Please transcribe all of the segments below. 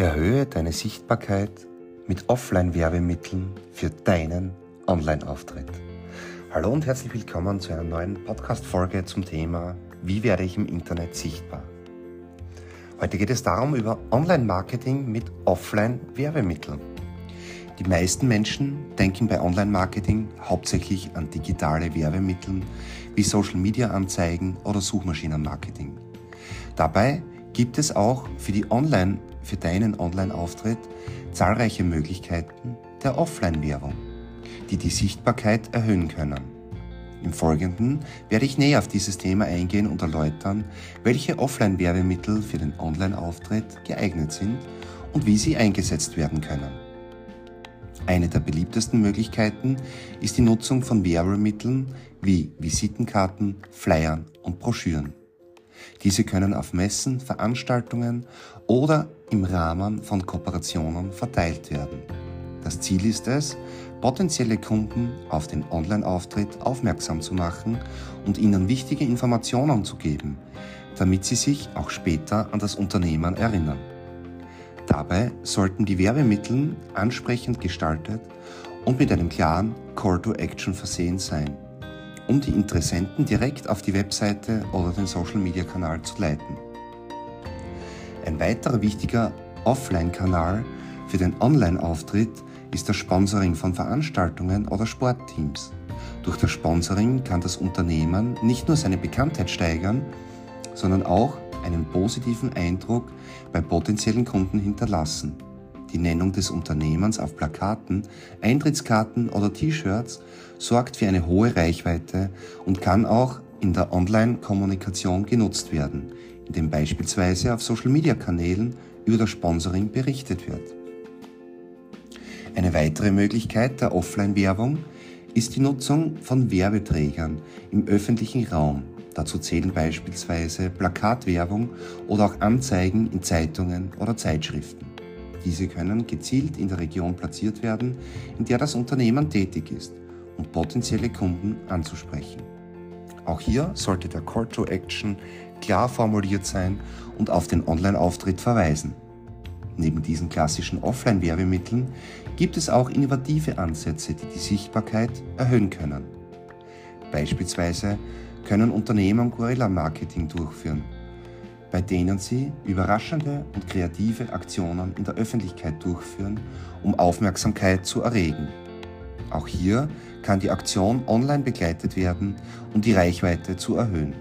Erhöhe deine Sichtbarkeit mit Offline-Werbemitteln für deinen Online-Auftritt. Hallo und herzlich willkommen zu einer neuen Podcast-Folge zum Thema Wie werde ich im Internet sichtbar? Heute geht es darum über Online-Marketing mit Offline-Werbemitteln. Die meisten Menschen denken bei Online-Marketing hauptsächlich an digitale Werbemittel wie Social-Media-Anzeigen oder Suchmaschinen-Marketing. Dabei gibt es auch für die Online für deinen Online-Auftritt zahlreiche Möglichkeiten der Offline-Werbung, die die Sichtbarkeit erhöhen können. Im Folgenden werde ich näher auf dieses Thema eingehen und erläutern, welche Offline-Werbemittel für den Online-Auftritt geeignet sind und wie sie eingesetzt werden können. Eine der beliebtesten Möglichkeiten ist die Nutzung von Werbemitteln wie Visitenkarten, Flyern und Broschüren. Diese können auf Messen, Veranstaltungen oder im Rahmen von Kooperationen verteilt werden. Das Ziel ist es, potenzielle Kunden auf den Online-Auftritt aufmerksam zu machen und ihnen wichtige Informationen zu geben, damit sie sich auch später an das Unternehmen erinnern. Dabei sollten die Werbemittel ansprechend gestaltet und mit einem klaren Call to Action versehen sein um die Interessenten direkt auf die Webseite oder den Social-Media-Kanal zu leiten. Ein weiterer wichtiger Offline-Kanal für den Online-Auftritt ist das Sponsoring von Veranstaltungen oder Sportteams. Durch das Sponsoring kann das Unternehmen nicht nur seine Bekanntheit steigern, sondern auch einen positiven Eindruck bei potenziellen Kunden hinterlassen. Die Nennung des Unternehmens auf Plakaten, Eintrittskarten oder T-Shirts sorgt für eine hohe Reichweite und kann auch in der Online-Kommunikation genutzt werden, indem beispielsweise auf Social-Media-Kanälen über das Sponsoring berichtet wird. Eine weitere Möglichkeit der Offline-Werbung ist die Nutzung von Werbeträgern im öffentlichen Raum. Dazu zählen beispielsweise Plakatwerbung oder auch Anzeigen in Zeitungen oder Zeitschriften. Diese können gezielt in der Region platziert werden, in der das Unternehmen tätig ist, um potenzielle Kunden anzusprechen. Auch hier sollte der Call to Action klar formuliert sein und auf den Online-Auftritt verweisen. Neben diesen klassischen Offline-Werbemitteln gibt es auch innovative Ansätze, die die Sichtbarkeit erhöhen können. Beispielsweise können Unternehmen Guerilla-Marketing durchführen bei denen sie überraschende und kreative Aktionen in der Öffentlichkeit durchführen, um Aufmerksamkeit zu erregen. Auch hier kann die Aktion online begleitet werden, um die Reichweite zu erhöhen.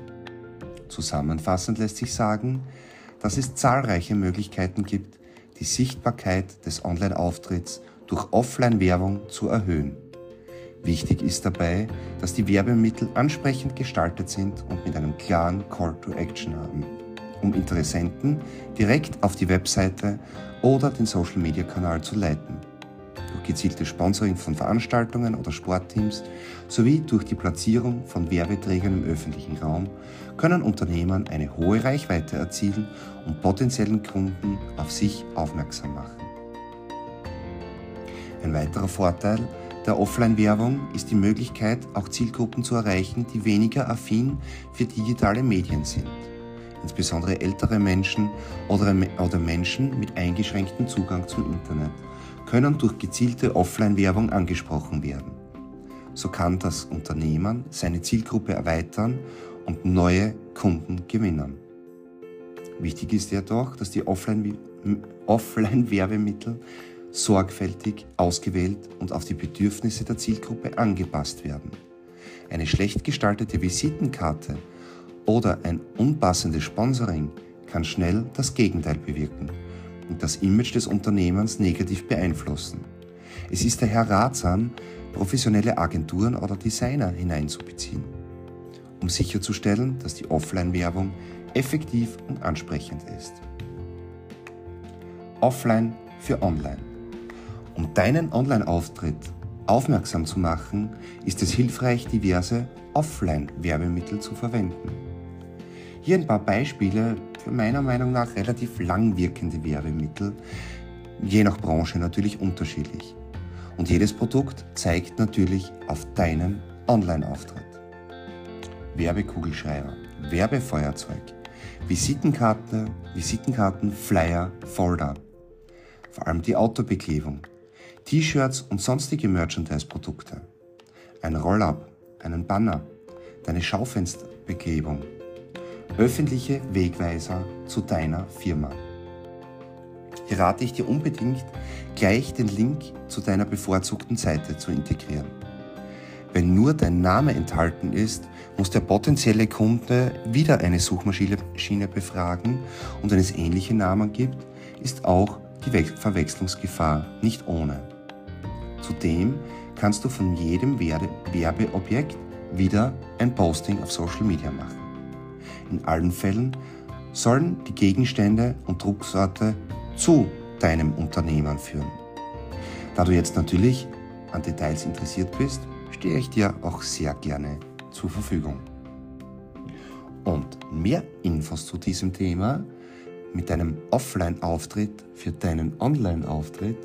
Zusammenfassend lässt sich sagen, dass es zahlreiche Möglichkeiten gibt, die Sichtbarkeit des Online-Auftritts durch Offline-Werbung zu erhöhen. Wichtig ist dabei, dass die Werbemittel ansprechend gestaltet sind und mit einem klaren Call to Action haben um Interessenten direkt auf die Webseite oder den Social-Media-Kanal zu leiten. Durch gezielte Sponsoring von Veranstaltungen oder Sportteams sowie durch die Platzierung von Werbeträgern im öffentlichen Raum können Unternehmen eine hohe Reichweite erzielen und potenziellen Kunden auf sich aufmerksam machen. Ein weiterer Vorteil der Offline-Werbung ist die Möglichkeit, auch Zielgruppen zu erreichen, die weniger affin für digitale Medien sind insbesondere ältere Menschen oder, Menschen mit eingeschränktem Zugang zum Internet, können durch gezielte Offline-Werbung angesprochen werden. So kann das Unternehmen seine Zielgruppe erweitern und neue Kunden gewinnen. Wichtig ist jedoch, dass die Offline-Werbemittel sorgfältig ausgewählt und auf die Bedürfnisse der Zielgruppe angepasst werden. Eine schlecht gestaltete Visitenkarte oder ein unpassendes Sponsoring kann schnell das Gegenteil bewirken und das Image des Unternehmens negativ beeinflussen. Es ist daher ratsam, professionelle Agenturen oder Designer hineinzubeziehen, um sicherzustellen, dass die Offline-Werbung effektiv und ansprechend ist. Offline für Online. Um deinen Online-Auftritt aufmerksam zu machen, ist es hilfreich, diverse Offline-Werbemittel zu verwenden. Hier ein paar Beispiele für meiner Meinung nach relativ langwirkende Werbemittel, je nach Branche natürlich unterschiedlich. Und jedes Produkt zeigt natürlich auf deinen Online-Auftritt. Werbekugelschreiber, Werbefeuerzeug, Visitenkarte, Visitenkarten, Flyer, Folder. vor allem die Autobeklebung, T-Shirts und sonstige Merchandise-Produkte, ein Roll-up, einen Banner, deine Schaufensterbeklebung, öffentliche Wegweiser zu deiner Firma. Hier rate ich dir unbedingt, gleich den Link zu deiner bevorzugten Seite zu integrieren. Wenn nur dein Name enthalten ist, muss der potenzielle Kunde wieder eine Suchmaschine befragen und wenn es ähnliche Namen gibt, ist auch die Verwechslungsgefahr nicht ohne. Zudem kannst du von jedem Werbeobjekt wieder ein Posting auf Social Media machen. In allen Fällen sollen die Gegenstände und Drucksorte zu deinem Unternehmen führen. Da du jetzt natürlich an Details interessiert bist, stehe ich dir auch sehr gerne zur Verfügung. Und mehr Infos zu diesem Thema mit deinem Offline-Auftritt für deinen Online-Auftritt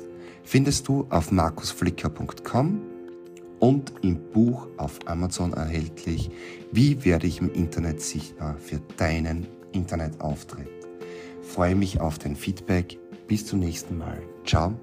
findest du auf markusflicker.com und im Buch auf Amazon erhältlich Wie werde ich im Internet sichtbar für deinen Internetauftritt. Freue mich auf dein Feedback. Bis zum nächsten Mal. Ciao